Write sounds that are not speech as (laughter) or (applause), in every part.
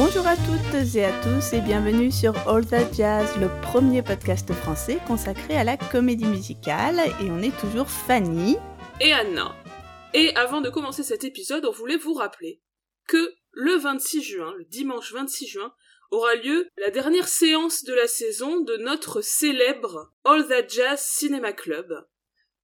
Bonjour à toutes et à tous et bienvenue sur All That Jazz, le premier podcast français consacré à la comédie musicale. Et on est toujours Fanny et Anna. Et avant de commencer cet épisode, on voulait vous rappeler que le 26 juin, le dimanche 26 juin, aura lieu la dernière séance de la saison de notre célèbre All That Jazz Cinema Club.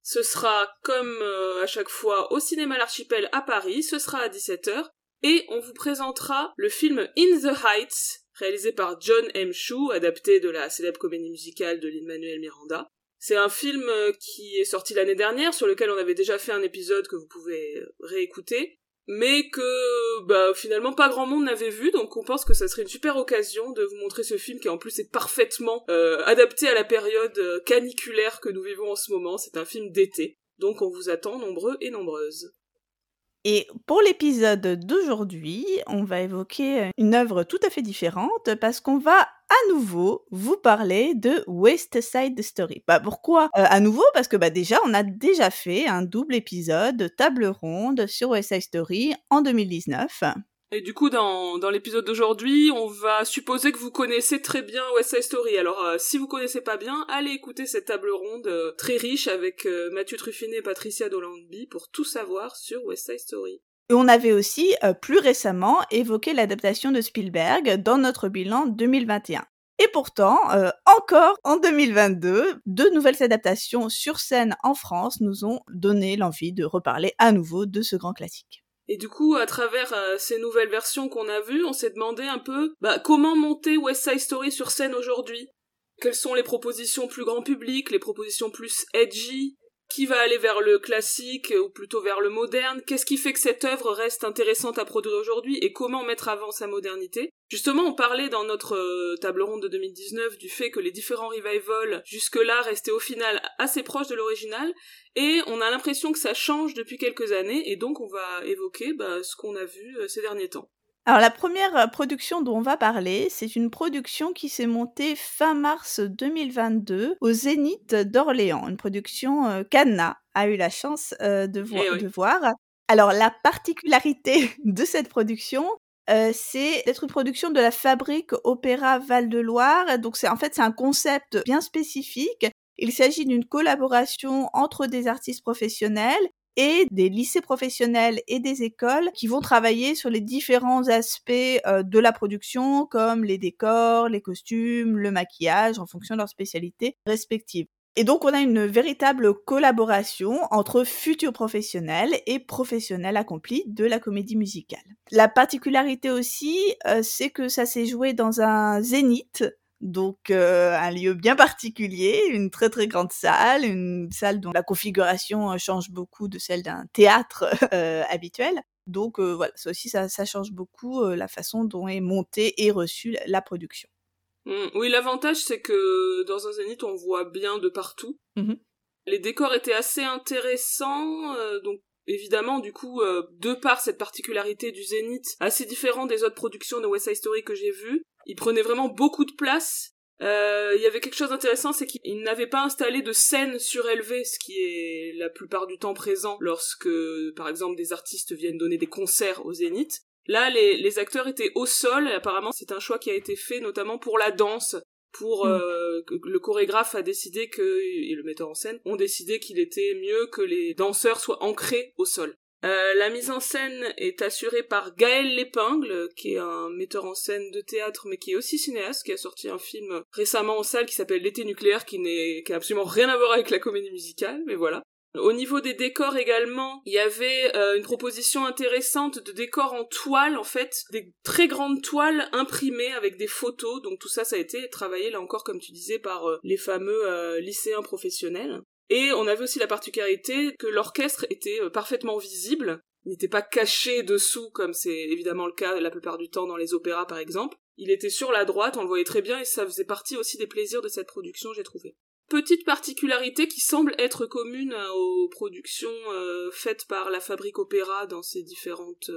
Ce sera comme euh, à chaque fois au cinéma L'Archipel à Paris, ce sera à 17h, et on vous présentera le film In the Heights, réalisé par John M. Chu, adapté de la célèbre comédie musicale de Lin-Manuel Miranda. C'est un film euh, qui est sorti l'année dernière, sur lequel on avait déjà fait un épisode que vous pouvez réécouter, mais que bah, finalement pas grand monde n'avait vu, donc on pense que ça serait une super occasion de vous montrer ce film qui en plus est parfaitement euh, adapté à la période euh, caniculaire que nous vivons en ce moment. C'est un film d'été, donc on vous attend nombreux et nombreuses. Et pour l'épisode d'aujourd'hui, on va évoquer une œuvre tout à fait différente parce qu'on va à nouveau vous parler de West Side Story. Bah pourquoi euh, à nouveau? Parce que bah déjà on a déjà fait un double épisode table ronde sur West Side Story en 2019. Et du coup, dans, l'épisode d'aujourd'hui, on va supposer que vous connaissez très bien West Side Story. Alors, euh, si vous connaissez pas bien, allez écouter cette table ronde euh, très riche avec euh, Mathieu Truffinet et Patricia Dolandby pour tout savoir sur West Side Story. Et on avait aussi, plus récemment, évoqué l'adaptation de Spielberg dans notre bilan 2021. Et pourtant, encore en 2022, deux nouvelles adaptations sur scène en France nous ont donné l'envie de reparler à nouveau de ce grand classique. Et du coup, à travers euh, ces nouvelles versions qu'on a vues, on s'est demandé un peu bah, comment monter West Side Story sur scène aujourd'hui? Quelles sont les propositions plus grand public, les propositions plus edgy, qui va aller vers le classique ou plutôt vers le moderne? Qu'est-ce qui fait que cette œuvre reste intéressante à produire aujourd'hui? Et comment mettre avant sa modernité? Justement, on parlait dans notre euh, table ronde de 2019 du fait que les différents revivals jusque-là restaient au final assez proches de l'original et on a l'impression que ça change depuis quelques années et donc on va évoquer bah, ce qu'on a vu euh, ces derniers temps. Alors la première euh, production dont on va parler, c'est une production qui s'est montée fin mars 2022 au Zénith d'Orléans, une production euh, qu'Anna a eu la chance euh, de, Eh de voir. Alors la particularité (laughs) de cette production, c'est d'être une production de la Fabrique Opéra Val-de-Loire. Donc c'est en fait c'est un concept bien spécifique. Il s'agit d'une collaboration entre des artistes professionnels et des lycées professionnels et des écoles qui vont travailler sur les différents aspects euh, de la production comme les décors, les costumes, le maquillage en fonction de leurs spécialités respectives. Et donc, on a une véritable collaboration entre futurs professionnels et professionnels accomplis de la comédie musicale. La particularité aussi, euh, c'est que ça s'est joué dans un zénith, donc euh, un lieu bien particulier, une très très grande salle, une salle dont la configuration euh, change beaucoup de celle d'un théâtre (laughs) euh, habituel. Donc voilà, ça aussi ça, change beaucoup la façon dont est montée et reçue la production. Mmh. oui, l'avantage c'est que dans un zénith on voit bien de partout. Mmh Les décors étaient assez intéressants, donc évidemment, du coup, de par cette particularité du Zénith, assez différent des autres productions de West Side Story que j'ai vues, il prenait vraiment beaucoup de place. Euh, il y avait quelque chose d'intéressant, c'est qu'il n'avait pas installé de scène surélevée, ce qui est la plupart du temps présent lorsque, par exemple, des artistes viennent donner des concerts au Zénith. Là, les, les acteurs étaient au sol, et apparemment c'est un choix qui a été fait notamment pour la danse, pour mm. euh, le chorégraphe a décidé que et le metteur en scène ont décidé qu'il était mieux que les danseurs soient ancrés au sol. Euh, la mise en scène est assurée par Gaël Lépingle, qui est un metteur en scène de théâtre, mais qui est aussi cinéaste, qui a sorti un film récemment en salle qui s'appelle L'été nucléaire, qui n'est, qui absolument rien à voir avec la comédie musicale, mais voilà. Au niveau des décors également, il y avait euh, une proposition intéressante de décors en toile, en fait, des très grandes toiles imprimées avec des photos. Donc tout ça, ça a été travaillé là encore, comme tu disais, par euh, les fameux lycéens professionnels. Et on avait aussi la particularité que l'orchestre était euh, parfaitement visible, n'était pas caché dessous comme c'est évidemment le cas la plupart du temps dans les opéras par exemple. Il était sur la droite, on le voyait très bien et ça faisait partie aussi des plaisirs de cette production, j'ai trouvé. Petite particularité qui semble être commune euh, aux productions euh, faites par la Fabrique Opéra dans ses différentes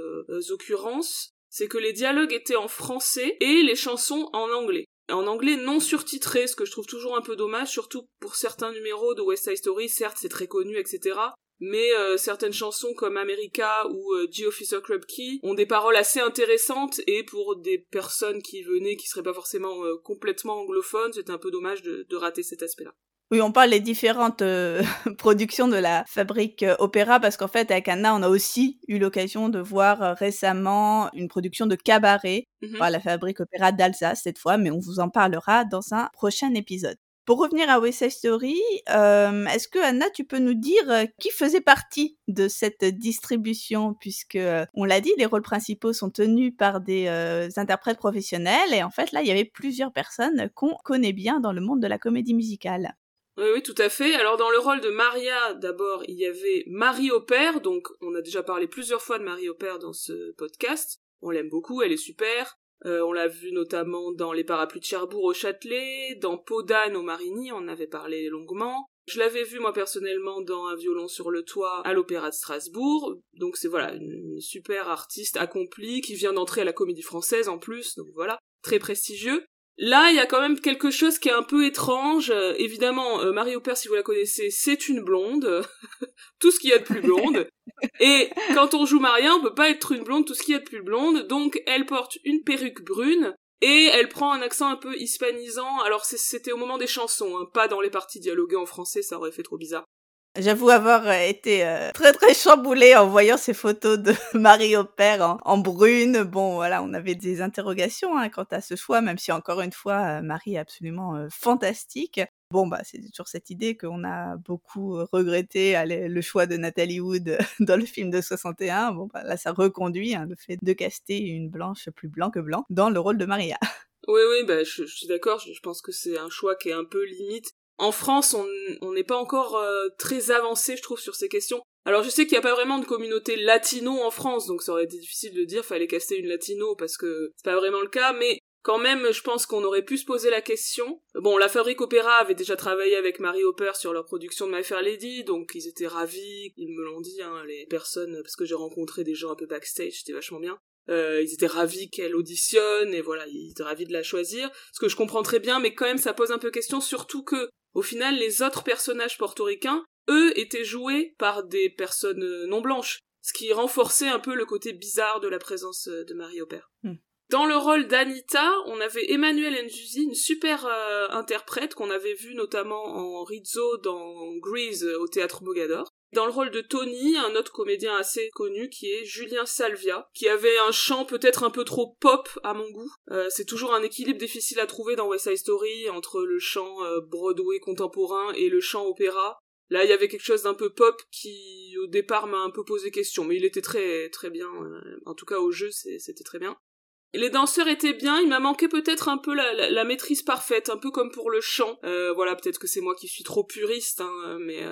occurrences, c'est que les dialogues étaient en français et les chansons en anglais en anglais non surtitré, ce que je trouve toujours un peu dommage, surtout pour certains numéros de West Side Story, certes c'est très connu, etc. mais euh, certaines chansons comme America ou euh, G Officer Club Key ont des paroles assez intéressantes et pour des personnes qui venaient qui seraient pas forcément euh, complètement anglophones, c'était un peu dommage de, de rater cet aspect-là. Oui, on parle des différentes (laughs) productions de la fabrique opéra parce qu'en fait, avec Anna, on a aussi eu l'occasion de voir récemment une production de cabaret mm-hmm. par la fabrique opéra d'Alsace cette fois, mais on vous en parlera dans un prochain épisode. Pour revenir à West Side Story, euh, est-ce que Anna, tu peux nous dire euh, qui faisait partie de cette distribution? Puisque, euh, on l'a dit, les rôles principaux sont tenus par des interprètes professionnels et en fait, là, il y avait plusieurs personnes qu'on connaît bien dans le monde de la comédie musicale. Oui, oui, tout à fait. Alors dans le rôle de Maria, d'abord, il y avait Marie Aubert, donc on a déjà parlé plusieurs fois de Marie Aubert dans ce podcast. On l'aime beaucoup, elle est super. Euh, on l'a vu notamment dans Les Parapluies de Cherbourg au Châtelet, dans Podane au Marigny, on avait parlé longuement. Je l'avais vu moi personnellement dans Un violon sur le toit à l'Opéra de Strasbourg. Donc c'est voilà, une super artiste accomplie qui vient d'entrer à la Comédie Française en plus, donc voilà, très prestigieux. Là, il y a quand même quelque chose qui est un peu étrange. Euh, évidemment, euh, Marie Aubert, si vous la connaissez, c'est une blonde. (laughs) tout ce qu'il y a de plus blonde. Et quand on joue Maria, on peut pas être une blonde, tout ce qu'il y a de plus blonde. Donc, elle porte une perruque brune. Et elle prend un accent un peu hispanisant. Alors, c'était au moment des chansons, hein, pas dans les parties dialoguées en français, ça aurait fait trop bizarre. J'avoue avoir euh, été euh, très très chamboulée en voyant ces photos de (laughs) Marie au en, en, brune. Bon, voilà, on avait des interrogations hein, quant à ce choix, même si encore une fois, euh, Marie est absolument fantastique. Bon, bah, c'est toujours cette idée qu'on a beaucoup regretté le choix de Nathalie Wood (laughs) dans le film de 61. Bon, bah, là, ça reconduit hein, le fait de caster une blanche plus blanc que blanc dans le rôle de Maria. Oui, oui, bah, je, je suis d'accord. Je pense que c'est un choix qui est un peu limite. En France, on n'est pas encore euh, très avancé, je trouve, sur ces questions. Alors je sais qu'il n'y a pas vraiment de communauté latino en France, donc ça aurait été difficile de dire fallait caster une latino parce que c'est pas vraiment le cas, mais quand même, je pense qu'on aurait pu se poser la question. Bon, la Fabrique Opéra avait déjà travaillé avec Marie Hopper sur leur production de My Fair Lady, donc ils étaient ravis, ils me l'ont dit, hein, les personnes, parce que j'ai rencontré des gens un peu backstage, c'était vachement bien. Euh, ils étaient ravis qu'elle auditionne et voilà, ils étaient ravis de la choisir. Ce que je comprends très bien, mais quand même ça pose un peu question, surtout que au final, les autres personnages portoricains, eux, étaient joués par des personnes euh, non blanches, ce qui renforçait un peu le côté bizarre de la présence euh, de Marie Aubert. Hmm. Dans le rôle d'Anita, on avait Emmanuel Nzuzi, une super euh, interprète qu'on avait vue notamment en Rizzo dans Grease au théâtre Mogador. Dans le rôle de Tony, un autre comédien assez connu qui est Julien Salvia, qui avait un chant peut-être un peu trop pop à mon goût. Euh, c'est toujours un équilibre difficile à trouver dans West Side Story entre le chant euh, Broadway contemporain et le chant opéra. Là, il y avait quelque chose d'un peu pop qui, au départ, m'a un peu posé question, mais il était très très bien. Euh, en tout cas, au jeu, c'était très bien. Les danseurs étaient bien, il m'a manqué peut-être un peu la, maîtrise parfaite, un peu comme pour le chant. voilà, peut-être que c'est moi qui suis trop puriste, hein, mais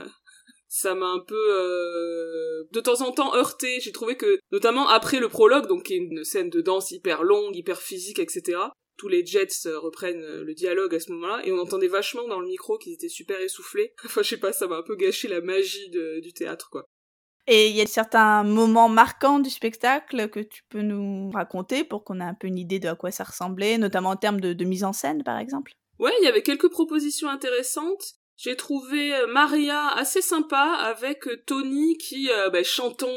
ça m'a un peu euh, de temps en temps heurté. J'ai trouvé que, notamment après le prologue, donc qui est une scène de danse hyper longue, hyper physique, etc. Tous les Jets euh, reprennent euh, le dialogue à ce moment-là, et on entendait vachement dans le micro qu'ils étaient super essoufflés. (laughs) enfin, je sais pas, ça m'a un peu gâché la magie du théâtre, quoi. Et il y a certains moments marquants du spectacle que tu peux nous raconter pour qu'on ait un peu une idée de à quoi ça ressemblait, notamment en termes de, de mise en scène, par exemple? Ouais, il y avait quelques propositions intéressantes. J'ai trouvé euh, Maria assez sympa avec euh, Tony qui, euh, bah, chantant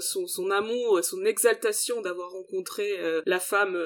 son, son amour, son exaltation d'avoir rencontré la femme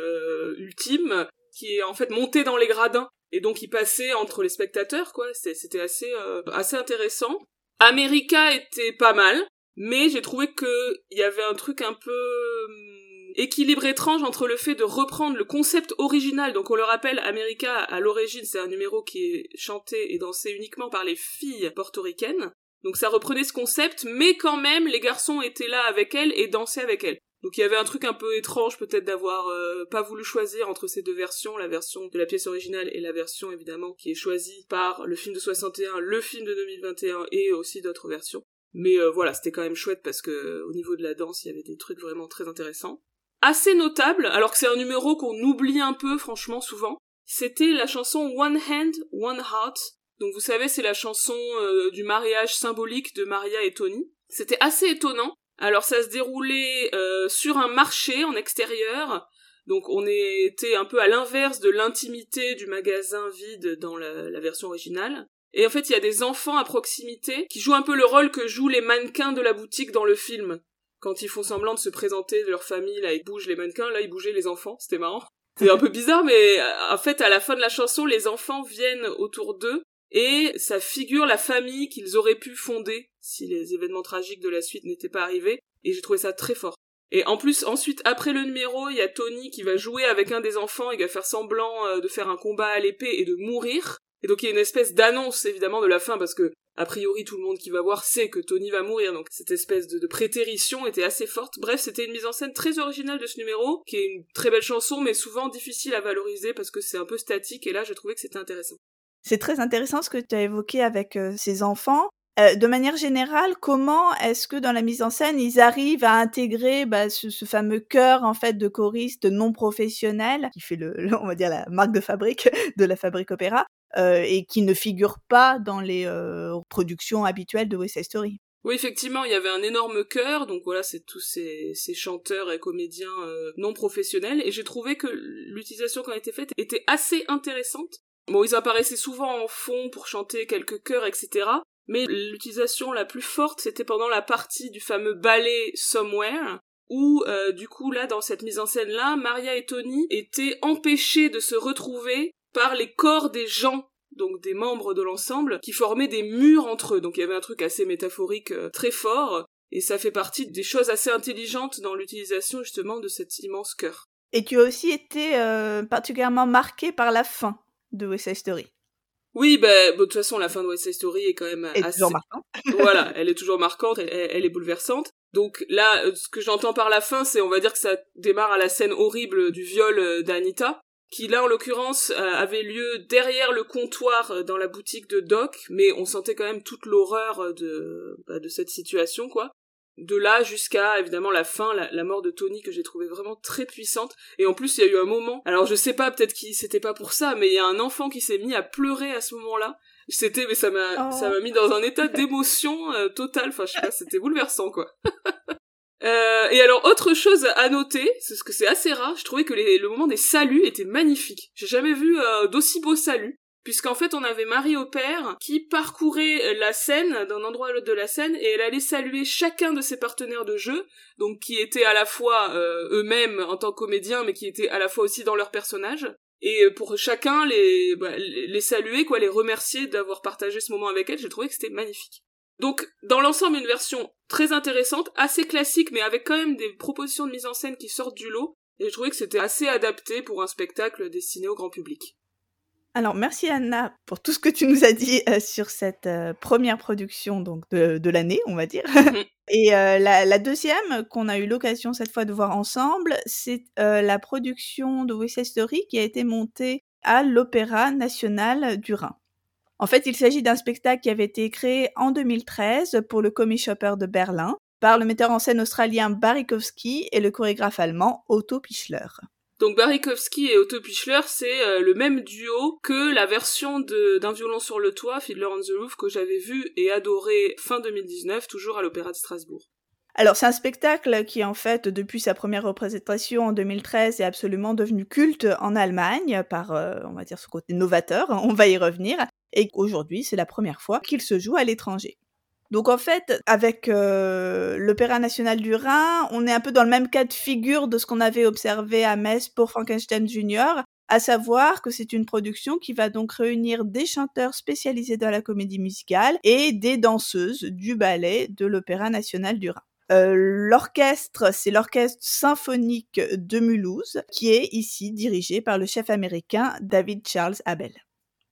ultime, qui est en fait montée dans les gradins et donc il passait entre les spectateurs quoi. C'était assez assez intéressant. America était pas mal, mais j'ai trouvé que il y avait un truc un peu hum, équilibre étrange entre le fait de reprendre le concept original, donc on le rappelle, America à l'origine c'est un numéro qui est chanté et dansé uniquement par les filles portoricaines, donc ça reprenait ce concept, mais quand même les garçons étaient là avec elle et dansaient avec elle. Donc il y avait un truc un peu étrange peut-être d'avoir euh, pas voulu choisir entre ces deux versions, la version de la pièce originale et la version évidemment qui est choisie par le film de 61, le film de 2021 et aussi d'autres versions. Mais euh, voilà, c'était quand même chouette parce que au niveau de la danse, il y avait des trucs vraiment très intéressants assez notable, alors que c'est un numéro qu'on oublie un peu, franchement, souvent. C'était la chanson One Hand, One Heart. Donc vous savez, c'est la chanson euh, du mariage symbolique de Maria et Tony. C'était assez étonnant. Alors ça se déroulait euh, sur un marché en extérieur. Donc on était un peu à l'inverse de l'intimité du magasin vide dans la, version originale. Et en fait, il y a des enfants à proximité qui jouent un peu le rôle que jouent les mannequins de la boutique dans le film. Quand ils font semblant de se présenter de leur famille, là, ils bougent les mannequins, là, ils bougeaient les enfants. C'était marrant. C'est un peu bizarre, mais en fait, à la fin de la chanson, les enfants viennent autour d'eux et ça figure la famille qu'ils auraient pu fonder si les événements tragiques de la suite n'étaient pas arrivés. Et j'ai trouvé ça très fort. Et en plus, ensuite, après le numéro, il y a Tony qui va jouer avec un des enfants, il va faire semblant euh, de faire un combat à l'épée et de mourir. Et donc il y a une espèce d'annonce évidemment de la fin parce que a priori tout le monde qui va voir sait que Tony va mourir donc cette espèce de, prétérition était assez forte. Bref, c'était une mise en scène très originale de ce numéro qui est une très belle chanson mais souvent difficile à valoriser parce que c'est un peu statique et là j'ai trouvé que c'était intéressant. C'est très intéressant ce que tu as évoqué avec euh, ces enfants. Euh, de manière générale, comment est-ce que dans la mise en scène, ils arrivent à intégrer bah, ce, fameux cœur en fait de choristes non professionnels qui fait le, on va dire la marque de fabrique de la fabrique opéra euh, et qui ne figure pas dans les euh, productions habituelles de West Side Story. Oui, effectivement, il y avait un énorme chœur, donc voilà, c'est tous ces, chanteurs et comédiens non professionnels, et j'ai trouvé que l'utilisation qui a été faite était assez intéressante. Bon, ils apparaissaient souvent en fond pour chanter quelques chœurs, etc. Mais l'utilisation la plus forte, c'était pendant la partie du fameux ballet Somewhere, où euh, du coup là, dans cette mise en scène là, Maria et Tony étaient empêchés de se retrouver par les corps des gens donc des membres de l'ensemble, qui formaient des murs entre eux. Donc il y avait un truc assez métaphorique euh, très fort, et ça fait partie des choses assez intelligentes dans l'utilisation justement de cet immense cœur. Et tu as aussi été euh, particulièrement marqué par la fin de West Side Story. Oui, bah, de toute façon, la fin de West Side Story est quand même assez... toujours marquante. (laughs) voilà, elle est toujours marquante, elle, est bouleversante. Donc là, euh, ce que j'entends par la fin, c'est, on va dire que ça démarre à la scène horrible du viol d'Anita, qui là, en l'occurrence, euh, avait lieu derrière le comptoir dans la boutique de Doc, mais on sentait quand même toute l'horreur de, bah, de cette situation, quoi de là jusqu'à évidemment la fin, la, mort de Tony que j'ai trouvé vraiment très puissante. Et en plus, il y a eu un moment. Alors je sais pas, peut-être qu'il c'était pas pour ça, mais il y a un enfant qui s'est mis à pleurer à ce moment-là. C'était, mais ça m'a, ça m'a mis dans un état d'émotion euh, total. Enfin, je sais pas, c'était bouleversant quoi. (laughs) Euh, et alors autre chose à noter, c'est ce que c'est assez rare, je trouvais que le moment des saluts était magnifique. J'ai jamais vu euh, d'aussi beaux saluts puisqu'en fait on avait Marie au père qui parcourait euh, la scène d'un endroit à l'autre de la scène et elle allait saluer chacun de ses partenaires de jeu donc qui étaient à la fois euh, eux-mêmes en tant que comédiens mais qui étaient à la fois aussi dans leur personnage et pour chacun les bah, les saluer quoi les remercier d'avoir partagé ce moment avec elle j'ai trouvé que c'était magnifique donc dans l'ensemble une version très intéressante assez classique mais avec quand même des propositions de mise en scène qui sortent du lot et j'ai trouvé que c'était assez adapté pour un spectacle destiné au grand public alors, merci Anna pour tout ce que tu nous as dit euh, sur cette euh, première production donc de, l'année, on va dire. (laughs) Et euh, la, deuxième qu'on a eu l'occasion cette fois de voir ensemble, c'est la production de West Story qui a été montée à l'Opéra national du Rhin. En fait, il s'agit d'un spectacle qui avait été créé en 2013 pour le Commis Shopper de Berlin par le metteur en scène australien Barikowski et le chorégraphe allemand Otto Pichler. Donc Barikowski et Otto Pichler, c'est euh, le même duo que la version d'un violon sur le toit, Fiddler on the Roof, que j'avais vu et adoré fin 2019, toujours à l'Opéra de Strasbourg. Alors c'est un spectacle qui en fait depuis sa première représentation en 2013 est absolument devenu culte en Allemagne par euh, on va dire ce côté novateur, on va y revenir et aujourd'hui c'est la première fois qu'il se joue à l'étranger. Donc en fait, avec euh, l'Opéra national du Rhin, on est un peu dans le même cas de figure de ce qu'on avait observé à Metz pour Frankenstein Junior, à savoir que c'est une production qui va donc réunir des chanteurs spécialisés dans la comédie musicale et des danseuses du ballet de l'Opéra national du Rhin. Euh, l'orchestre, c'est l'orchestre symphonique de Mulhouse, qui est ici dirigé par le chef américain David Charles Abel.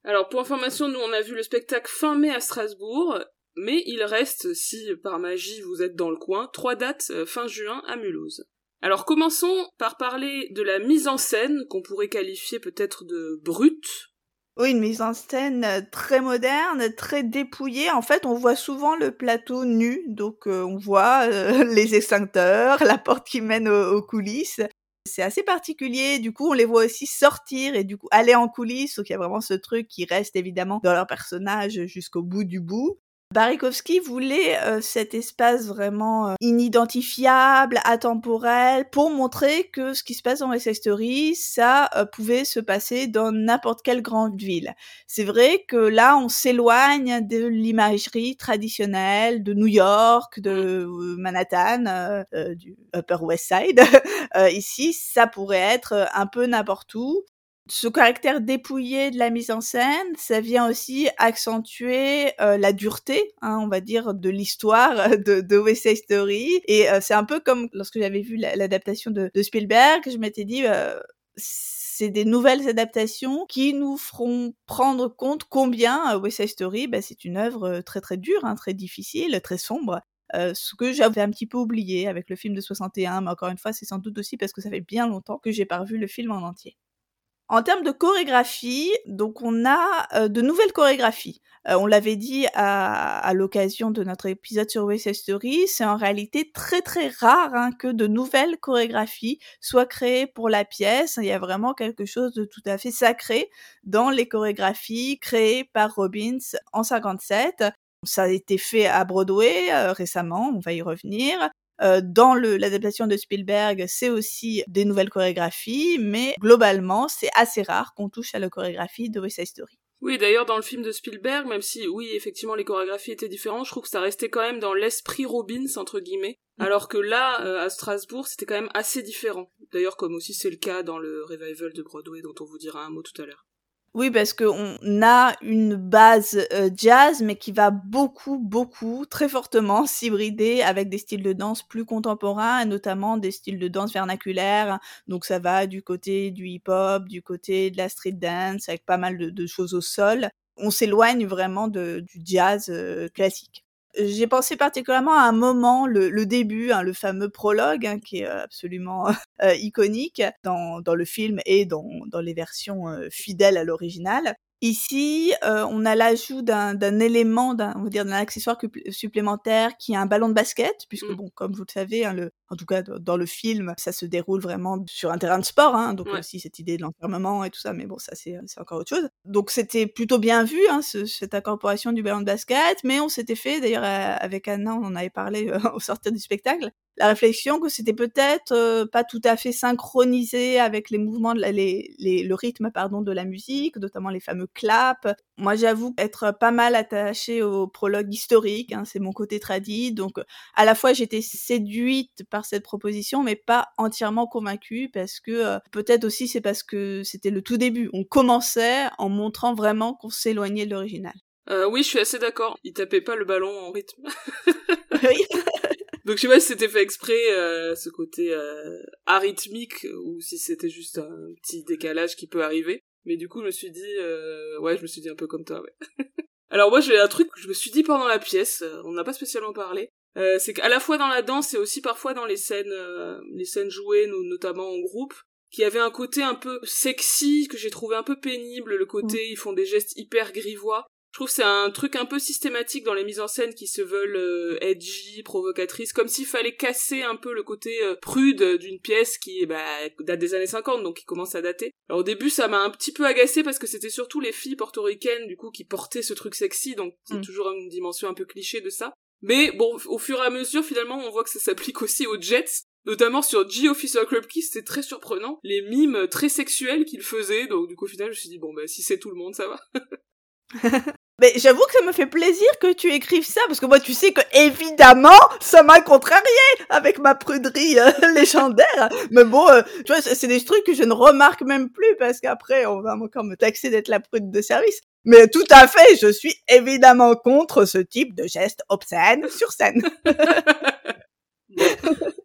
Alors pour information, nous on a vu le spectacle fin mai à Strasbourg mais il reste, si par magie vous êtes dans le coin, trois dates euh, fin juin à Mulhouse. Alors commençons par parler de la mise en scène, qu'on pourrait qualifier peut-être de brute. Oui, une mise en scène euh, très moderne, très dépouillée. En fait, on voit souvent le plateau nu, donc euh, on voit (laughs) les extincteurs, la porte qui mène aux, coulisses. C'est assez particulier, du coup on les voit aussi sortir et du coup aller en coulisses, donc il y a vraiment ce truc qui reste évidemment dans leur personnage jusqu'au bout du bout. Barikowski voulait euh, cet espace vraiment euh, inidentifiable, atemporel, pour montrer que ce qui se passe dans West Side Story, ça euh, pouvait se passer dans n'importe quelle grande ville. C'est vrai que là, on s'éloigne de l'imagerie traditionnelle de New York, de Manhattan, du Upper West Side. (laughs) ici, ça pourrait être un peu n'importe où ce caractère dépouillé de la mise en scène, ça vient aussi accentuer euh, la dureté, hein, on va dire, de l'histoire de, de West Side Story. Et euh, c'est un peu comme lorsque j'avais vu l'adaptation de, Spielberg, je m'étais dit, euh, c'est des nouvelles adaptations qui nous feront prendre compte combien West Side Story, bah, c'est une œuvre très très dure, hein, très difficile, très sombre. ce que j'avais un petit peu oublié avec le film de 61, mais encore une fois, c'est sans doute aussi parce que ça fait bien longtemps que j'ai pas revu le film en entier. En termes de chorégraphie, donc on a euh, de nouvelles chorégraphies. Euh, on l'avait dit à, l'occasion de notre épisode sur West Story, c'est en réalité très très rare hein, que de nouvelles chorégraphies soient créées pour la pièce. Il y a vraiment quelque chose de tout à fait sacré dans les chorégraphies créées par Robbins en 57. Ça a été fait à Broadway euh, récemment, on va y revenir. Euh, dans l'adaptation de Spielberg, c'est aussi des nouvelles chorégraphies, mais globalement, c'est assez rare qu'on touche à la chorégraphie de West Side Story. Oui, d'ailleurs, dans le film de Spielberg, même si, oui, effectivement, les chorégraphies étaient différentes, je trouve que ça restait quand même dans l'esprit Robbins, entre guillemets. Mm. Alors que là, euh, à Strasbourg, c'était quand même assez différent. D'ailleurs, comme aussi c'est le cas dans le revival de Broadway, dont on vous dira un mot tout à l'heure. Oui, parce qu'on a une base euh, jazz, mais qui va beaucoup, beaucoup, très fortement (laughs) s'hybrider avec des styles de danse plus contemporains, notamment des styles de danse vernaculaire. Donc ça va du côté du hip-hop, du côté de la street dance, avec pas mal de, choses au sol. On s'éloigne vraiment du jazz euh, classique j'ai pensé particulièrement à un moment, le, début, hein, le fameux prologue, hein, qui est euh, absolument euh, iconique dans, dans, le film et dans, dans les versions euh, fidèles à l'original. Ici, euh, on a l'ajout d'un élément, d'un, on va dire d'un accessoire supplémentaire qui est un ballon de basket, puisque mmh. bon, comme vous le savez, hein, le, en tout cas dans le film, ça se déroule vraiment sur un terrain de sport, hein, donc aussi cette idée de l'enfermement et tout ça, mais bon, ça c'est encore autre chose. Donc c'était plutôt bien vu hein, ce, cette incorporation du ballon de basket, mais on s'était fait d'ailleurs avec Anna, on en avait parlé euh, (laughs) au sortir du spectacle, la réflexion que c'était peut-être euh, pas tout à fait synchronisé avec les mouvements, de les, les, le rythme pardon de la musique, notamment les fameux claps. Moi, j'avoue être pas mal attachée au prologue historique, hein, c'est mon côté tradit, donc à la fois j'étais séduite par cette proposition, mais pas entièrement convaincue parce que euh, peut-être aussi c'est parce que c'était le tout début. On commençait en montrant vraiment qu'on s'éloignait de l'original. Euh, oui, je suis assez d'accord. Il tapait pas le ballon en rythme. (laughs) oui. (laughs) Donc je sais pas si c'était fait exprès euh, ce côté euh, arythmique ou si c'était juste un petit décalage qui peut arriver. Mais du coup je me suis dit euh, ouais je me suis dit un peu comme toi ouais. (laughs) Alors moi j'ai un truc que je me suis dit pendant la pièce, on n'a pas spécialement parlé. c'est qu'à la fois dans la danse et aussi parfois dans les scènes les scènes jouées notamment en groupe qui avait un côté un peu sexy que j'ai trouvé un peu pénible le côté ils font des gestes hyper grivois je trouve que c'est un truc un peu systématique dans les mises en scène qui se veulent euh, edgy, provocatrices, comme s'il fallait casser un peu le côté euh, prude d'une pièce qui bah, date des années 50, donc qui commence à dater. Alors au début, ça m'a un petit peu agacé parce que c'était surtout les filles portoricaines, du coup, qui portaient ce truc sexy, donc c'est mm. toujours une dimension un peu cliché de ça. Mais bon, au fur et à mesure, finalement, on voit que ça s'applique aussi aux Jets, notamment sur G Officer Club Key, c'était très surprenant, les mimes très sexuels qu'il faisait, donc du coup au final je me suis dit bon bah si c'est tout le monde ça va. (laughs) Mais j'avoue que ça me fait plaisir que tu écrives ça, parce que moi, tu sais que évidemment, ça m'a contrarié avec ma pruderie euh, (laughs) légendaire. Mais bon, euh, tu vois, c'est des trucs que je ne remarque même plus, parce qu'après, on va encore me taxer d'être la prude de service. Mais tout à fait, je suis évidemment contre ce type de geste obscène sur scène. (laughs) (laughs)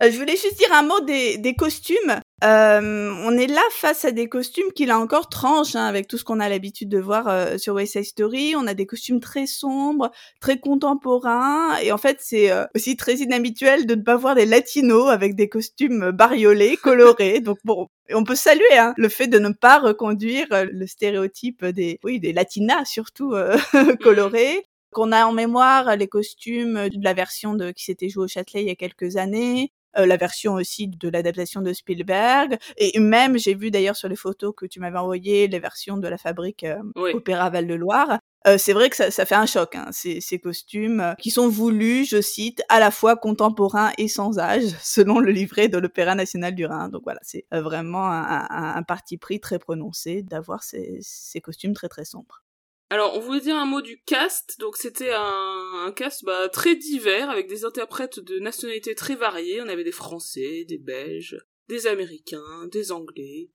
Euh, je voulais juste dire un mot des, des costumes. Euh, on est là face à des costumes qui là encore tranchent hein, avec tout ce qu'on a l'habitude de voir euh, sur West Side Story. On a des costumes très sombres, très contemporains, et en fait c'est euh, aussi très inhabituel de ne pas voir des latinos avec des costumes bariolés, (laughs) colorés. Donc bon, on peut saluer hein, le fait de ne pas reconduire le stéréotype des, oui, des latinas surtout (laughs) colorées qu'on a en mémoire les costumes de la version de qui s'était jouée au Châtelet il y a quelques années, euh, la version aussi de l'adaptation de Spielberg. Et même, j'ai vu d'ailleurs sur les photos que tu m'avais envoyées, les versions de la fabrique euh, Opéra Val-de-Loire. euh, c'est vrai que ça, ça, fait un choc, hein, ces, ces, costumes euh, qui sont voulus, je cite, à la fois contemporains et sans âge, (laughs) selon le livret de l'Opéra national du Rhin. Donc voilà, c'est vraiment un, un, un, parti pris très prononcé d'avoir ces, ces costumes très très sombres. Alors, on voulait dire un mot du cast. Donc, c'était un, cast bah, très divers, avec des interprètes de nationalités très variées. On avait des Français, des Belges, des Américains, des Anglais.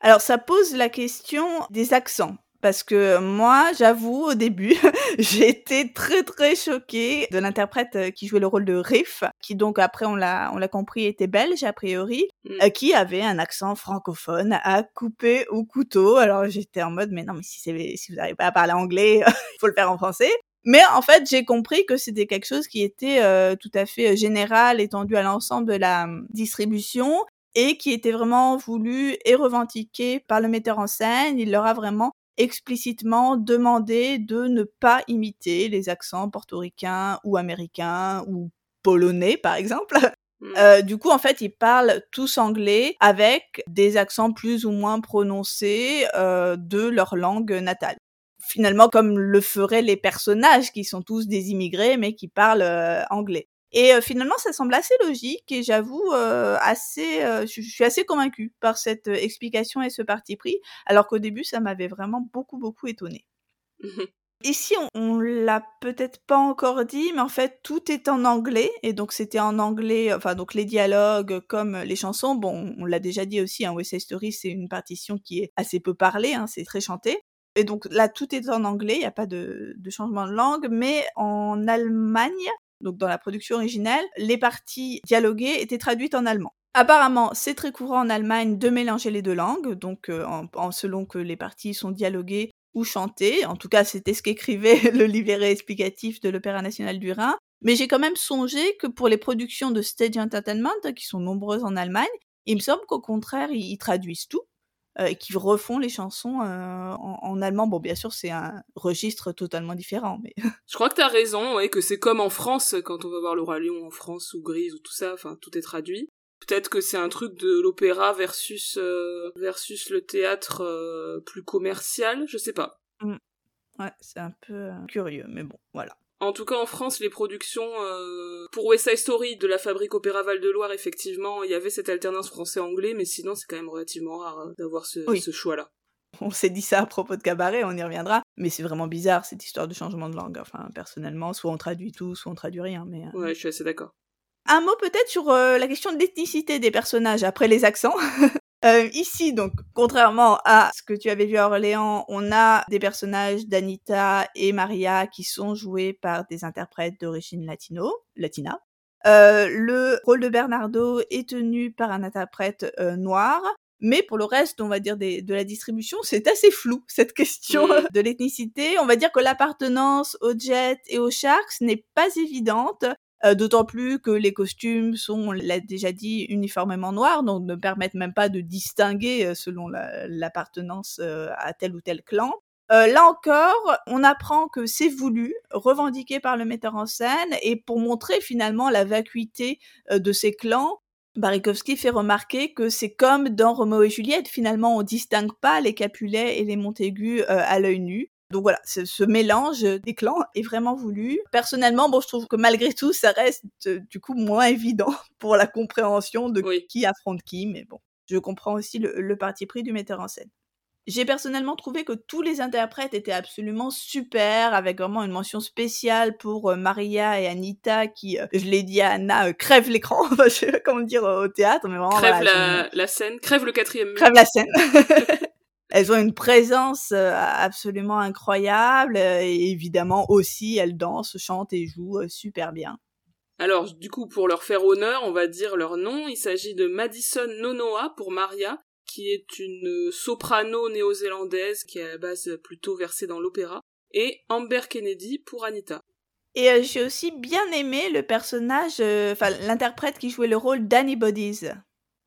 Alors, ça pose la question des accents. Parce que moi, j'avoue, au début, (laughs) j'ai été très très choquée de l'interprète euh, qui jouait le rôle de Riff, qui donc après on l'a on l'a compris était belge a priori, mm. euh, qui avait un accent francophone à couper au couteau. Alors j'étais en mode mais non mais si si vous n'arrivez pas à parler anglais, (laughs) il faut le faire en français. Mais en fait, j'ai compris que c'était quelque chose qui était euh, tout à fait général, étendu à l'ensemble de la hum, distribution et qui était vraiment voulu et revendiqué par le metteur en scène. Il leur a vraiment explicitement demandé de ne pas imiter les accents portoricains ou américains ou polonais, par exemple. Hmm. Euh, du coup, en fait, ils parlent tous anglais avec des accents plus ou moins prononcés euh, de leur langue natale. Finalement, comme le feraient les personnages qui sont tous des immigrés mais qui parlent euh, anglais. Et euh, finalement, ça semble assez logique et j'avoue euh, assez, euh, je, suis assez convaincue par cette explication et ce parti pris, alors qu'au début, ça m'avait vraiment beaucoup beaucoup étonnée. (laughs) Mmh Ici, on, on l'a peut-être pas encore dit, mais en fait, tout est en anglais et donc c'était en anglais, enfin donc les dialogues comme les chansons. Bon, on l'a déjà dit aussi, hein, West Side Story, c'est une partition qui est assez peu parlée, hein, c'est très chanté. Et donc là, tout est en anglais, il n'y a pas de, de, changement de langue, mais en Allemagne, donc dans la production originelle, les parties dialoguées étaient traduites en allemand. Apparemment, c'est très courant en Allemagne de mélanger les deux langues, donc euh, selon que les parties sont dialoguées ou chantées. En tout cas, c'était ce qu'écrivait (laughs) le livret explicatif de l'Opéra national du Rhin. Mais j'ai quand même songé que pour les productions de Stage Entertainment, qui sont nombreuses en Allemagne, il me semble qu'au contraire, ils traduisent tout euh, qui refont les chansons euh, en, allemand. Bon, bien sûr, c'est un registre totalement différent, mais... (laughs) Je crois que t'as raison, ouais, que c'est comme en France, quand on va voir le Roi Lion en France, ou Grise, ou tout ça, enfin, tout est traduit. Peut-être que c'est un truc de l'opéra versus, euh, versus le théâtre euh, plus commercial, je sais pas. Mmh. Ouais, c'est un peu curieux, mais bon, voilà. En tout cas, en France, les productions euh, pour West Side Story de la fabrique Opéra Val-de-Loire, effectivement, il y avait cette alternance français-anglais, mais sinon, c'est quand même relativement rare hein, d'avoir ce, ce choix-là. On s'est dit ça à propos de Cabaret, on y reviendra, mais c'est vraiment bizarre cette histoire de changement de langue. Enfin, personnellement, soit on traduit tout, soit on traduit rien. Mais euh, ouais, je suis assez d'accord. Un mot peut-être sur euh, la question de l'ethnicité des personnages après les accents. (laughs) Euh, ici, donc, contrairement à ce que tu avais vu à Orléans, on a des personnages d'Anita et Maria qui sont joués par des interprètes d'origine latino, latina. Euh, le rôle de Bernardo est tenu par un interprète euh, noir. Mais pour le reste, on va dire des, de la distribution, c'est assez flou (laughs) cette question de l'ethnicité. On va dire que l'appartenance aux Jets et aux Sharks n'est pas évidente. Euh, d'autant plus que les costumes sont, on l'a déjà dit, uniformément noirs, donc ne permettent même pas de distinguer euh, selon l'appartenance euh, à tel ou tel clan. là encore, on apprend que c'est voulu, revendiqué par le metteur en scène, et pour montrer finalement la vacuité de ces clans, Barikowski fait remarquer que c'est comme dans Roméo et Juliette, finalement on distingue pas les Capulets et les Montaigu à l'œil nu. Donc voilà, ce mélange des clans est vraiment voulu. Personnellement, bon, je trouve que malgré tout, ça reste euh, du coup moins (laughs) évident pour la compréhension de qui affronte qui, mais bon, je comprends aussi le, parti pris du metteur en scène. J'ai personnellement trouvé que tous les interprètes étaient absolument super, avec vraiment une mention spéciale pour euh, Maria et Anita qui, euh, je l'ai dit à Anna, crève l'écran, (laughs) je sais pas comment dire au théâtre, mais vraiment... Crève la, la, scène, crève le quatrième Crève la scène (laughs) elles ont une présence absolument incroyable et évidemment aussi elles dansent, chantent et jouent super bien. Alors du coup pour leur faire honneur, on va dire leur nom, il s'agit de Madison Nonoa pour Maria, qui est une soprano néo-zélandaise qui est à la base plutôt versée dans l'opéra, et Amber Kennedy pour Anita. Et j'ai aussi bien aimé le personnage, enfin l'interprète qui jouait le rôle d'Annie Bodies.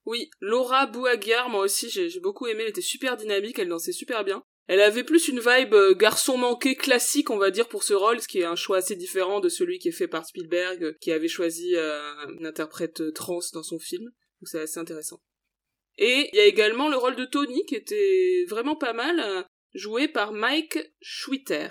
Oui, Laura Bouaguiar, moi aussi j'ai beaucoup aimé, elle était super dynamique, elle dansait super bien. Elle avait plus une vibe euh, garçon manqué classique, on va dire, pour ce rôle, ce qui est un choix assez différent de celui qui est fait par Spielberg, euh, qui avait choisi euh, une interprète trans dans son film. Donc c'est assez intéressant. Et il y a également le rôle de Tony, qui était vraiment pas mal. joué par Mike Schwitter.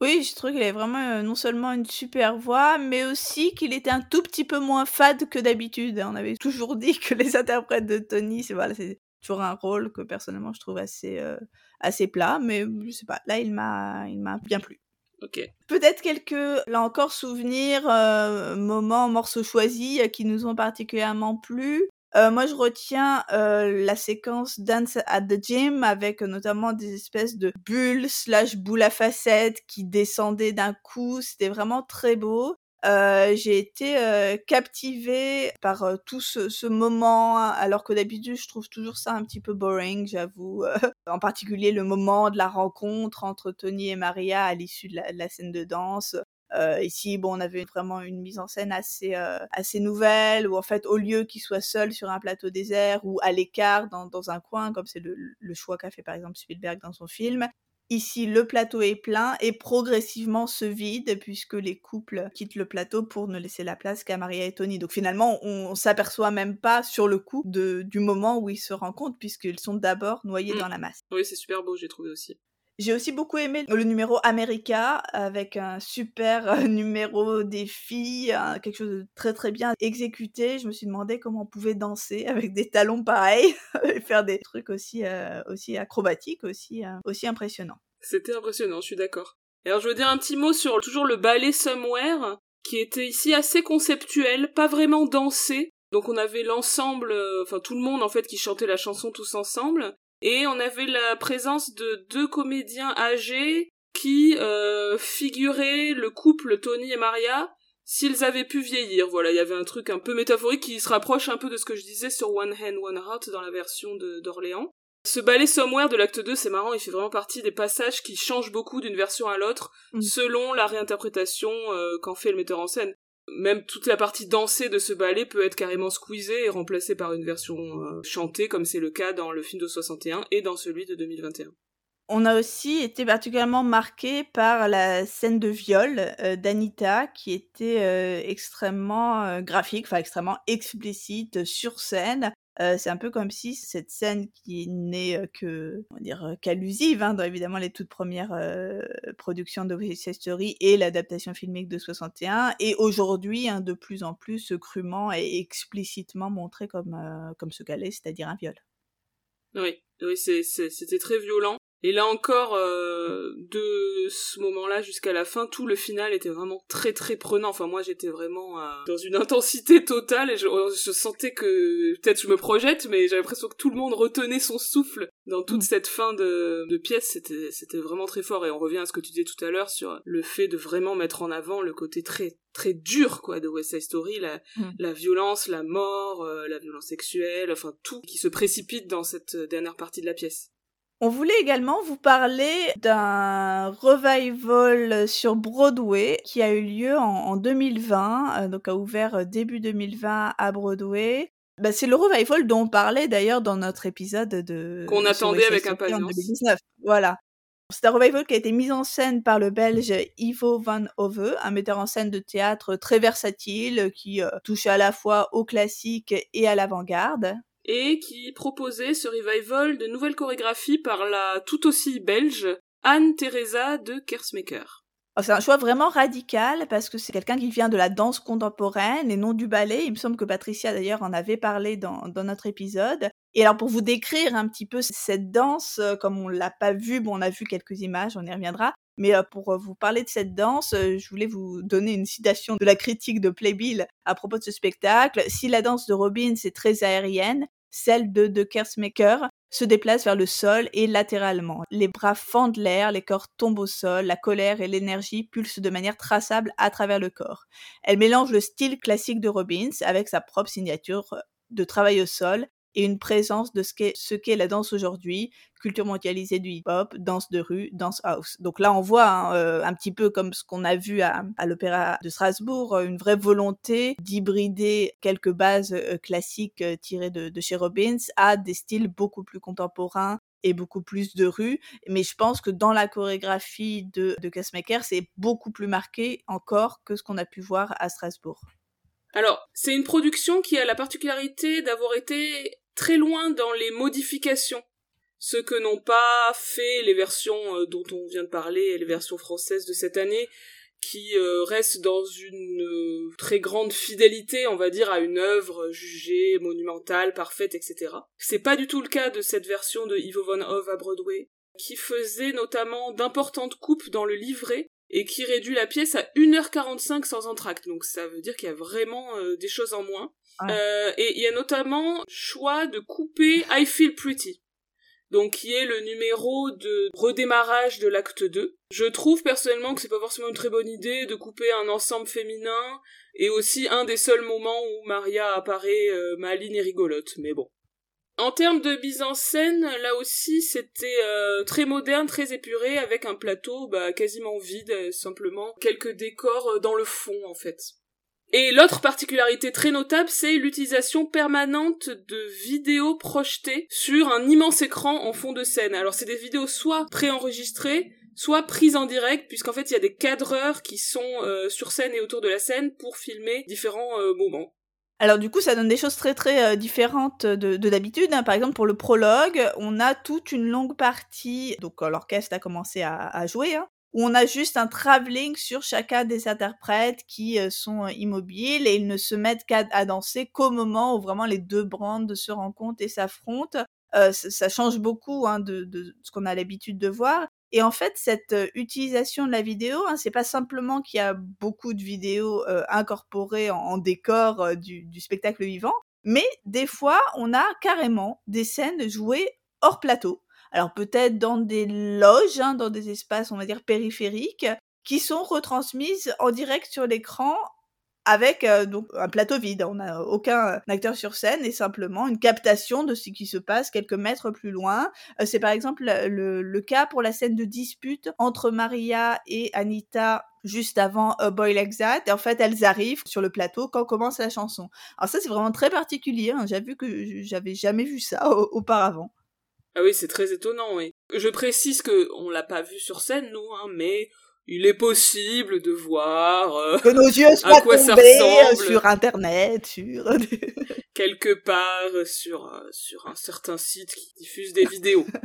Oui, je trouve qu'il avait vraiment euh, non seulement une super voix, mais aussi qu'il était un tout petit peu moins fade que d'habitude. On avait (laughs) toujours dit que les interprètes de Tony, c'est voilà, c'est toujours un rôle que personnellement je trouve assez euh, assez plat, mais je sais pas. Là, il m'a il m'a bien plu. Ok. Peut-être quelques, là encore, souvenirs, euh, moments, morceaux choisis qui nous ont particulièrement plu. Euh, moi, je retiens euh, la séquence Dance at the Gym avec notamment des espèces de bulles slash boules à facettes qui descendaient d'un coup. C'était vraiment très beau. Euh, j'ai été euh, captivée par euh, tout ce, ce, moment, alors que d'habitude je trouve toujours ça un petit peu boring, j'avoue. (laughs) en particulier le moment de la rencontre entre Tony et Maria à l'issue de la, scène de danse. Euh, ici, bon, on avait vraiment une mise en scène assez euh, assez nouvelle, où en fait, au lieu qu'il soit seul sur un plateau désert ou à l'écart dans, dans un coin, comme c'est le, le, choix qu'a fait par exemple Spielberg dans son film, Ici, le plateau est plein et progressivement se vide puisque les couples quittent le plateau pour ne laisser la place qu'à Maria et Tony. Donc finalement, on, s'aperçoit même pas sur le coup de, du moment où ils se rencontrent puisqu'ils sont d'abord noyés mmh. dans la masse. Oui, c'est super beau, j'ai trouvé aussi. J'ai aussi beaucoup aimé le numéro America avec un super euh, (laughs) numéro des filles, quelque chose de très très bien exécuté. Je me suis demandé comment on pouvait danser (laughs) avec des talons pareils (laughs) et faire des trucs aussi euh, aussi acrobatiques, aussi euh, aussi impressionnants. C'était impressionnant, je suis d'accord. Alors je veux dire un petit mot sur toujours le ballet Somewhere qui était ici assez conceptuel, pas vraiment dansé. Donc on avait l'ensemble, enfin tout le monde en fait qui chantait la chanson tous ensemble, et on avait la présence de deux comédiens âgés qui euh, figuraient le couple Tony et Maria s'ils avaient pu vieillir. Voilà, il y avait un truc un peu métaphorique qui se rapproche un peu de ce que je disais sur One Hand, One Heart dans la version d'Orléans. Ce ballet Somewhere de l'acte 2, c'est marrant, il fait vraiment partie des passages qui changent beaucoup d'une version à l'autre, mm. selon la réinterprétation euh, qu'en fait le metteur en scène même toute la partie dansée de ce ballet peut être carrément squeezée et remplacée par une version euh, chantée, comme c'est le cas dans le film de 61 et dans celui de 2021. On a aussi été particulièrement marqué par la scène de viol euh, d'Anita qui était euh, extrêmement graphique, enfin extrêmement explicite sur scène, c'est un peu comme si cette scène qui n'est que, on va dire, qu'allusive hein, dans évidemment les toutes premières productions de West Story et l'adaptation filmique de 61, et aujourd'hui hein, de plus en plus crûment et explicitement montré comme, comme ce qu'elle est, c'est-à-dire un viol. Oui, oui c'était très violent. Et là encore, euh, de ce moment-là jusqu'à la fin, tout le final était vraiment très très prenant. Enfin moi j'étais vraiment euh, dans une intensité totale et je, je sentais que peut-être je me projette, mais j'avais l'impression que tout le monde retenait son souffle dans toute mm. cette fin de, de pièce. C'était c'était vraiment très fort. Et on revient à ce que tu disais tout à l'heure sur le fait de vraiment mettre en avant le côté très très dur quoi de West Side Story, la, mm. la violence, la mort, euh, la violence sexuelle, enfin tout qui se précipite dans cette dernière partie de la pièce. On voulait également vous parler d'un revival sur Broadway qui a eu lieu en, 2020, euh, donc a ouvert euh, début 2020 à Broadway. Bah, c'est le revival dont on parlait d'ailleurs dans notre épisode de qu'on attendait avec impatience. En 2019. Voilà. C'est un revival qui a été mis en scène par le Belge Ivo van Hove, un metteur en scène de théâtre très versatile qui euh, touche à la fois au classique et à l'avant-garde et qui proposait ce revival de nouvelles chorégraphies par la tout aussi belge Anne-Theresa de Kersmaker. Oh, c'est un choix vraiment radical parce que c'est quelqu'un qui vient de la danse contemporaine et non du ballet. Il me semble que Patricia d'ailleurs en avait parlé dans, notre épisode. Et alors pour vous décrire un petit peu cette danse, euh, comme on l'a pas vue, bon on a vu quelques images, on y reviendra, mais euh, pour euh, vous parler de cette danse, je voulais vous donner une citation de la critique de Playbill à propos de ce spectacle. Si la danse de Robin est très aérienne, celle de de Kersmaker se déplace vers le sol et latéralement. Les bras fendent l'air, les corps tombent au sol, la colère et l'énergie pulsent de manière traçable à travers le corps. Elle mélange le style classique de Robbins avec sa propre signature de travail au sol et une présence de ce qu'est ce qu'est la danse aujourd'hui, culture mondialisée du hip-hop, danse de rue, danse house. Donc là, on voit hein, euh, un petit peu comme ce qu'on a vu à, à l'Opéra de Strasbourg, euh, une vraie volonté d'hybrider quelques bases euh, classiques tirées de, de, chez Robbins à des styles beaucoup plus contemporains et beaucoup plus de rue. Mais je pense que dans la chorégraphie de, de c'est beaucoup plus marqué encore que ce qu'on a pu voir à Strasbourg. Alors, c'est une production qui a la particularité d'avoir été très loin dans les modifications. Ce que n'ont pas fait les versions euh, dont on vient de parler, les versions françaises de cette année, qui euh, restent dans une euh, très grande fidélité, on va dire, à une œuvre jugée monumentale, parfaite, etc. C'est pas du tout le cas de cette version de Ivo Van Hove à Broadway, qui faisait notamment d'importantes coupes dans le livret et qui réduit la pièce à 1h45 sans entracte. Donc ça veut dire qu'il y a vraiment des choses en moins. et il y a notamment choix de couper I Feel Pretty donc qui est le numéro de redémarrage de l'acte 2. Je trouve personnellement que c'est pas forcément une très bonne idée de couper un ensemble féminin et aussi un des seuls moments où Maria apparaît euh, maligne et rigolote, mais bon. En termes de mise en scène, là aussi c'était euh, très moderne, très épuré, avec un plateau bah, quasiment vide, simplement quelques décors euh, dans le fond en fait. Et l'autre particularité très notable, c'est l'utilisation permanente de vidéos projetées sur un immense écran en fond de scène. Alors c'est des vidéos soit préenregistrées, soit prises en direct, puisqu'en fait il y a des cadreurs qui sont euh, sur scène et autour de la scène pour filmer différents euh, moments. Alors du coup, ça donne des choses très très euh, différentes de d'habitude. Hein. Par exemple, pour le prologue, on a toute une longue partie. Donc l'orchestre a commencé à, à jouer, hein, où on a juste un travelling sur chacun des interprètes qui euh, sont immobiles et ils ne se mettent qu'à à danser qu'au moment où vraiment les deux bandes se rencontrent et s'affrontent. Euh, ça, change beaucoup hein, de, de, ce qu'on a l'habitude de voir. Et en fait, cette utilisation de la vidéo, hein, c'est pas simplement qu'il y a beaucoup de vidéos incorporées en, décor du, spectacle vivant, mais des fois, on a carrément des scènes jouées hors plateau. Alors peut-être dans des loges, hein, dans des espaces, on va dire, périphériques, qui sont retransmises en direct sur l'écran avec euh, donc un plateau vide. On n'a aucun euh, acteur sur scène et simplement une captation de ce qui se passe quelques mètres plus loin. Euh, c'est par exemple le, cas pour la scène de dispute entre Maria et Anita juste avant A Boy Like That. Et en fait, elles arrivent sur le plateau quand commence la chanson. Alors ça, c'est vraiment très particulier. Hein. J'ai vu que j'avais jamais vu ça auparavant. Ah oui, c'est très étonnant. Je précise que on l'a pas vu sur scène, nous, hein, mais il est possible de voir euh, que nos yeux (laughs) soient à quoi ça ressemble sur internet, sur (laughs) quelque part sur euh, sur un certain site qui diffuse des vidéos. (laughs)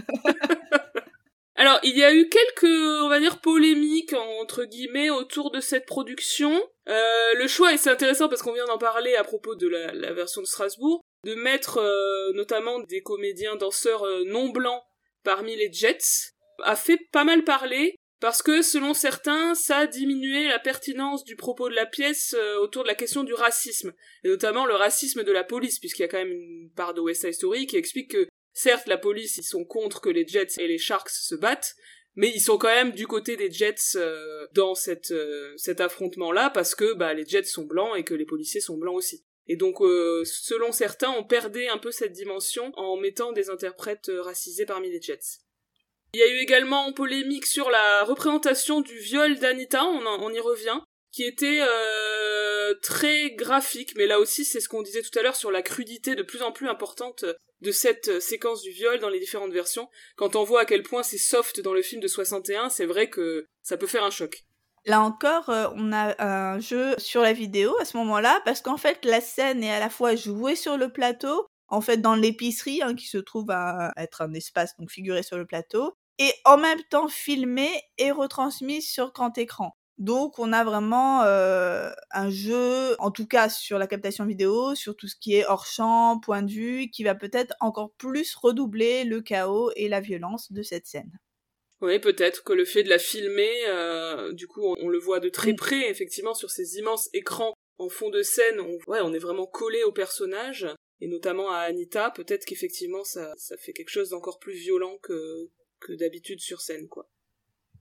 Alors, il y a eu quelques, on va dire, polémiques entre guillemets autour de cette production. Euh, le choix, et c'est intéressant parce qu'on vient d'en parler à propos de la, la version de Strasbourg, de mettre euh, notamment des comédiens danseurs euh, non blancs parmi les Jets a fait pas mal parler parce que selon certains, ça a diminué la pertinence du propos de la pièce euh, autour de la question du racisme, et notamment le racisme de la police, puisqu'il y a quand même une part de West Side Story qui explique que certes la police ils sont contre que les Jets et les Sharks se battent, mais ils sont quand même du côté des Jets dans cette, cet affrontement là parce que bah les Jets sont blancs et que les policiers sont blancs aussi. Et donc, euh, selon certains, on perdait un peu cette dimension en mettant des interprètes euh, racisés parmi les Jets. Il y a eu également polémique sur la représentation du viol d'Anita, on, y revient, qui était euh, très graphique, mais là aussi c'est ce qu'on disait tout à l'heure sur la crudité de plus en plus importante de cette séquence du viol dans les différentes versions. Quand on voit à quel point c'est soft dans le film de 61, c'est vrai que ça peut faire un choc. Là encore, euh, on a un jeu sur la vidéo à ce moment-là, parce qu'en fait, la scène est à la fois jouée sur le plateau, en fait, dans l'épicerie, hein, qui se trouve à être un espace donc figuré sur le plateau, et en même temps filmée et retransmise sur grand écran. Donc, on a vraiment euh, un jeu, en tout cas sur la captation vidéo, sur tout ce qui est hors champ, point de vue, qui va peut-être encore plus redoubler le chaos et la violence de cette scène. Oui, peut-être que le fait de la filmer, euh, du coup, on, le voit de très près, effectivement, sur ces immenses écrans en fond de scène. On, ouais, on est vraiment collé au personnage, et notamment à Anita. Peut-être qu'effectivement, ça, ça fait quelque chose d'encore plus violent que, d'habitude sur scène, quoi.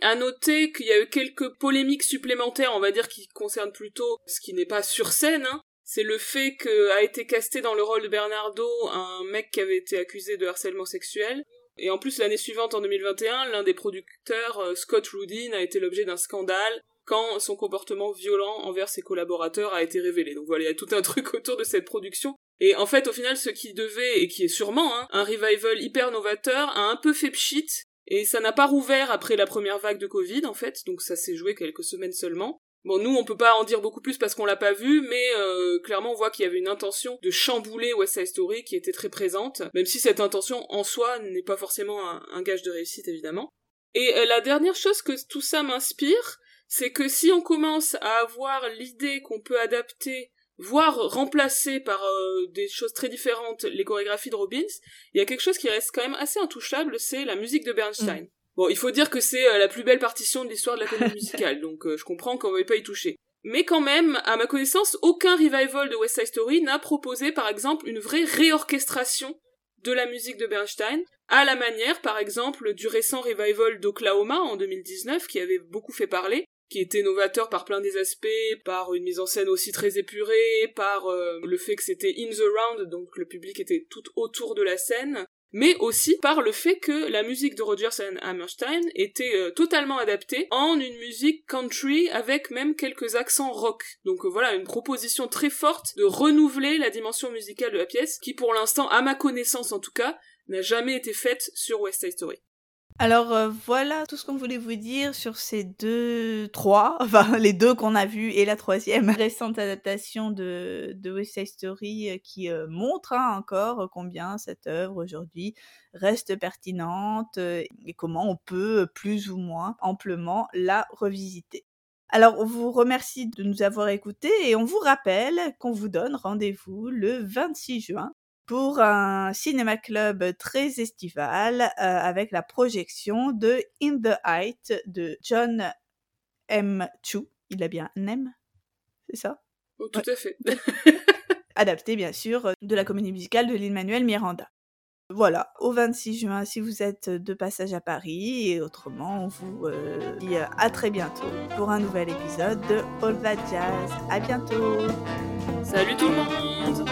À noter qu'il y a eu quelques polémiques supplémentaires, on va dire, qui concernent plutôt ce qui n'est pas sur scène. Hein. C'est le fait qu'a été casté dans le rôle de Bernardo un mec qui avait été accusé de harcèlement sexuel. Et en plus, l'année suivante, en 2021, l'un des producteurs, euh, Scott Rudin, a été l'objet d'un scandale quand son comportement violent envers ses collaborateurs a été révélé. Donc voilà, il y a tout un (laughs) truc autour de cette production. Et en fait, au final, ce qui devait, et qui est sûrement hein, un revival hyper novateur, a un peu fait pchit, et ça n'a pas rouvert après la première vague de Covid, en fait, donc ça s'est joué quelques semaines seulement. Bon, nous, on peut pas en dire beaucoup plus parce qu'on l'a pas vu, mais euh, clairement, on voit qu'il y avait une intention de chambouler West Side Story qui était très présente, même si cette intention en soi n'est pas forcément un, gage de réussite, évidemment. Et euh, la dernière chose que tout ça m'inspire, c'est que si on commence à avoir l'idée qu'on peut adapter voire remplacer par euh, des choses très différentes les chorégraphies de Robbins, il y a quelque chose qui reste quand même assez intouchable, c'est la musique de Bernstein. Mm. Bon, il faut dire que c'est euh, la plus belle partition de l'histoire de la comédie musicale, donc euh, je comprends qu'on ne veuille pas y toucher. Mais quand même, à ma connaissance, aucun revival de West Side Story n'a proposé, par exemple, une vraie réorchestration de la musique de Bernstein, à la manière, par exemple, du récent revival d'Oklahoma en 2019, qui avait beaucoup fait parler, qui était novateur par plein des aspects, par une mise en scène aussi très épurée, par euh, le fait que c'était in the round, donc le public était tout autour de la scène, mais aussi par le fait que la musique de Rogers and Hammerstein était euh, totalement adaptée en une musique country avec même quelques accents rock. Donc euh, voilà, une proposition très forte de renouveler la dimension musicale de la pièce, qui pour l'instant, à ma connaissance en tout cas, n'a jamais été faite sur West Side Story. Alors euh, voilà tout ce qu'on voulait vous dire sur ces deux, trois, (laughs) enfin les deux qu'on a vus et la troisième (laughs) récente adaptation de, de West Side Story euh, qui euh, montre hein, encore combien cette œuvre aujourd'hui reste pertinente et comment on peut plus ou moins amplement la revisiter. Alors, on vous remercie de nous avoir écoutés et on vous rappelle qu'on vous donne rendez-vous le 26 juin pour un cinéma club très estival euh, avec la projection de In the Height de John M. Chu. Il a bien un M, c'est ça? Oh, Tout à fait. (laughs) Adapté bien sûr de la comédie musicale de Lin-Manuel Miranda. Voilà, au 26 juin si vous êtes de passage à Paris et autrement on vous euh, dit à très bientôt pour un nouvel épisode de All That Jazz. À bientôt. Salut tout le monde